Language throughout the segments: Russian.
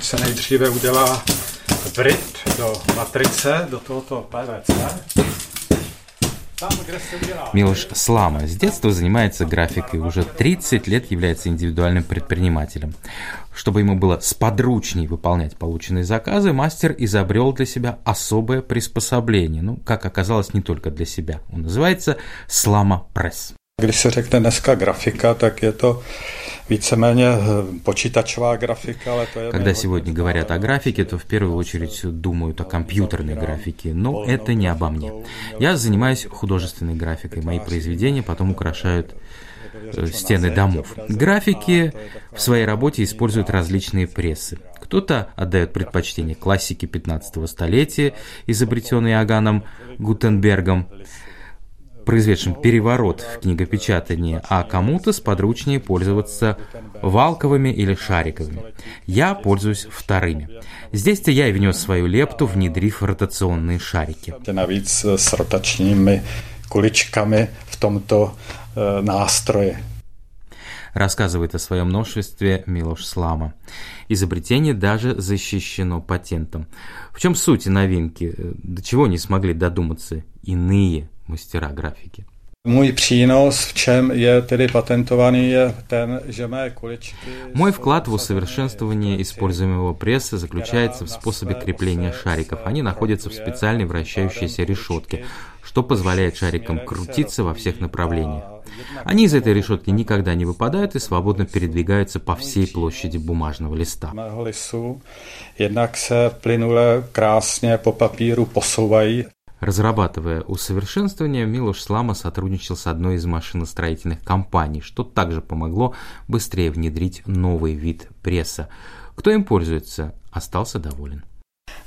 ať se nejdříve udělá vryt do matrice, do tohoto PVC. Милош Слама с детства занимается графикой, уже 30 лет является индивидуальным предпринимателем. Чтобы ему было сподручней выполнять полученные заказы, мастер изобрел для себя особое приспособление. Ну, как оказалось, не только для себя. Он называется Слама Пресс. Když se řekne dneska grafika, tak je to víceméně počítačová графика, ale to je... Когда сегодня говорят о графике, то в первую очередь думают о компьютерной графике, но это не обо мне. Я занимаюсь художественной графикой, мои произведения потом украшают стены домов. Графики в своей работе используют различные прессы. Кто-то отдает предпочтение классике 15 столетия, изобретенной Аганом Гутенбергом, произведшим переворот в книгопечатании, а кому-то сподручнее пользоваться валковыми или шариковыми. Я пользуюсь вторыми. Здесь-то я и внес свою лепту, внедрив ротационные шарики. Navíc s rotačními kuličkami v tomto nástrое. Рассказывает о своем новшестве Милош Слама. Изобретение даже защищено патентом. В чем суть новинки? До чего не смогли додуматься иные мастера графики? Můj přínos, v čem je tedy patentovaný, je ten, že mé kuličky... Мой вклад в усовершенствование используемого пресса заключается в способе крепления шариков. Они находятся в специальной вращающейся решетке, что позволяет шарикам крутиться во всех направлениях. Они из этой решетки никогда не выпадают и свободно передвигаются по всей площади бумажного листа. Jednak se plynule krásně po papíru posouvají Разрабатывая усовершенствование, Милош Слама сотрудничал с одной из машиностроительных компаний, что также помогло быстрее внедрить новый вид пресса. Кто им пользуется, остался доволен.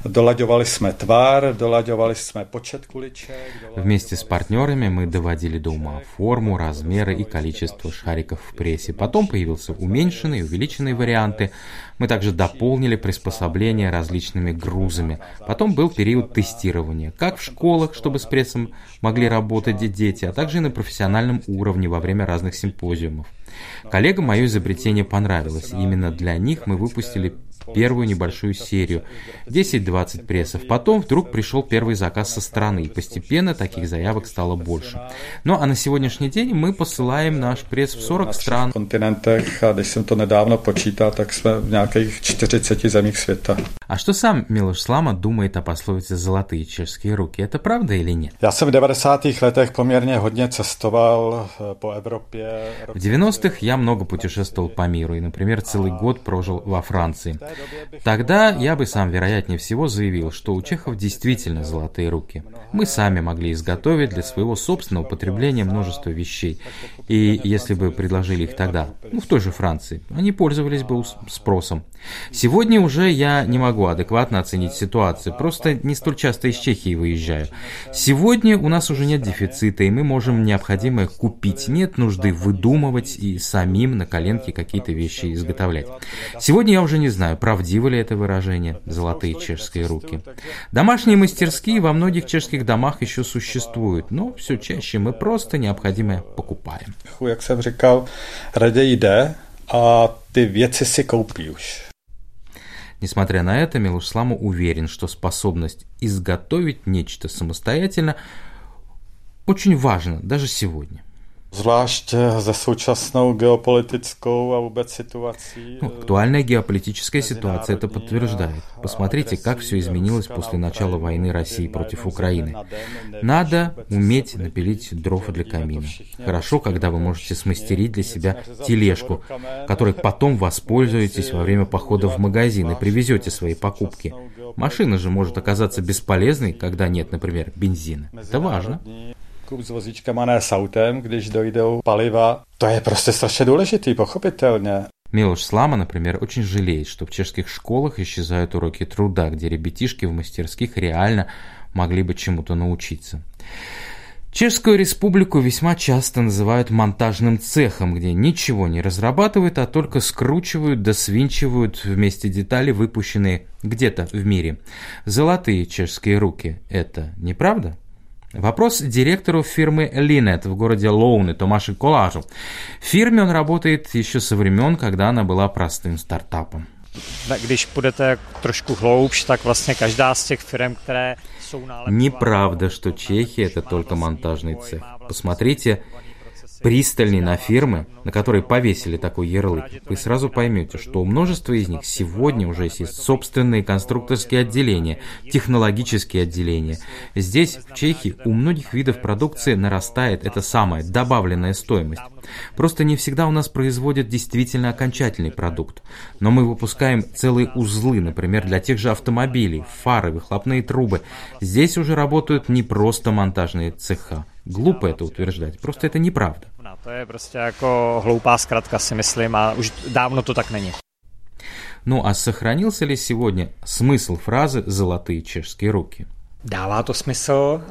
Dolaďovali jsme tvar, dolaďovali jsme počet kuliček. Вместе с партнерами мы доводили до ума форму, размеры и количество шариков в прессе. Потом появился уменьшенный и увеличенные варианты. Мы также дополнили приспособления различными грузами. Потом был период тестирования, как в школах, чтобы с прессом могли работать дети, а также и на профессиональном уровне во время разных симпозиумов. Коллегам мое изобретение понравилось. Именно для них мы выпустили первую небольшую серию, 10-20 прессов. Потом вдруг пришел первый заказ со стороны, и постепенно таких заявок стало больше. Ну а на сегодняшний день мы посылаем наш пресс в 40 стран. když jsem to nedávno počítal, tak jsme v nějakých 40 zemích světa. А что сам Милош Слама думает о пословице «золотые чешские руки»? Это правда или нет? Já jsem v 90. letech poměrně hodně cestoval po Evropě. В 90-х я много путешествовал по миру и, например, целый год прожил во Франции. Тогда я бы сам, вероятнее всего, заявил, что у чехов действительно золотые руки. Мы сами могли изготовить для своего собственного потребления множество вещей. И если бы предложили их тогда, ну, в той же Франции, они пользовались бы спросом. Сегодня уже я не могу адекватно оценить ситуацию, просто не столь часто из Чехии выезжаю. Сегодня у нас уже нет дефицита, и мы можем необходимое купить. Нет нужды выдумывать и самим на коленке какие-то вещи изготовлять. Сегодня я уже не знаю, правдиво ли это выражение «золотые чешские руки». Домашние мастерские во многих чешских домах еще существуют, но все чаще мы просто необходимое покупаем. Jsem říkal, raději jde a ty věci si koupí už. Несмотря на это, Милуш Слама уверен, что способность изготовить нечто самостоятельно очень важна даже сегодня. Zvlášť ze současnou geopolitickou a vůbec situací. Ну, актуальная геополитическая ситуация это подтверждает. Посмотрите, как все изменилось после начала войны России против Украины. Надо уметь напилить дров для камина. Хорошо, когда вы можете смастерить для себя тележку, которой потом воспользуетесь во время похода в магазин и привезете свои покупки. Машина же может оказаться бесполезной, когда нет, например, бензина. Это важно. S vozíčkama, ne s autem, když dojdou paliva. To je prostě strašně důležitý, pochopitelně. Милош Слама, например, очень жалеет, что в чешских школах исчезают уроки труда, где ребятишки в мастерских реально могли бы чему-то научиться. Чешскую республику весьма часто называют монтажным цехом, где ничего не разрабатывают, а только скручивают да свинчивают вместе детали, выпущенные где-то в мире. Золотые чешские руки – это неправда? Вопрос директору фирмы Linet в городе Лоуны Томаши Колажу. В фирме он работает еще со времен, когда она была простым стартапом. Když půjdete trošku hloubš, tak vlastně každá z těch firm, které Неправда, что Чехия это только монтажный цех. Посмотрите пристальней на фирмы, на которые повесили такой ярлык, вы сразу поймете, что у множества из них сегодня уже есть собственные конструкторские отделения, технологические отделения. Здесь, в Чехии, у многих видов продукции нарастает эта самая добавленная стоимость. Просто не всегда у нас производят действительно окончательный продукт. Но мы выпускаем целые узлы, например, для тех же автомобилей, фары, выхлопные трубы. Здесь уже работают не просто монтажные цеха. Глупо это утверждать, просто это неправда. Ну а сохранился ли сегодня смысл фразы «золотые чешские руки»? Dává to smysl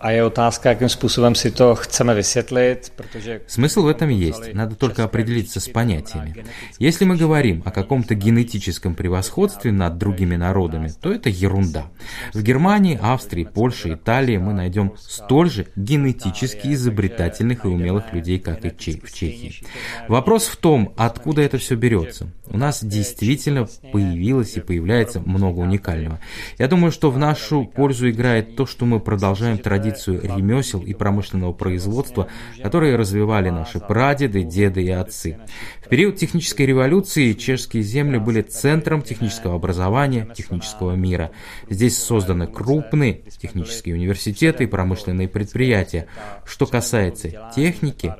a je otázka, jakým způsobem si to chceme vysvětlit, protože... Смысл в этом есть, надо только определиться с понятиями. Если мы говорим о каком-то генетическом превосходстве над другими народами, то это ерунда. В Германии, Австрии, Польше, Италии мы найдем столь же генетически изобретательных и умелых людей, как и в Чехии. Вопрос в том, откуда это все берется. У нас действительно появилось и появляется много уникального. Я думаю, что в нашу пользу пользу играет то, что мы продолжаем традицию ремесел и промышленного производства, которые развивали наши прадеды, деды и отцы. В период технической революции чешские земли были центром технического образования, технического мира. Здесь созданы крупные технические университеты и промышленные предприятия. Что касается техники,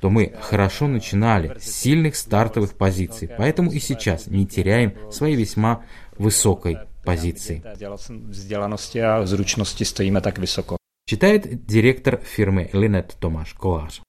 то мы хорошо начинали с сильных стартовых позиций, поэтому и сейчас не теряем своей весьма высокой позиции. Vzdělanosti a zručnosti stojíme tak vysoko. Читает директор фирмы Линет Томаш Колаш.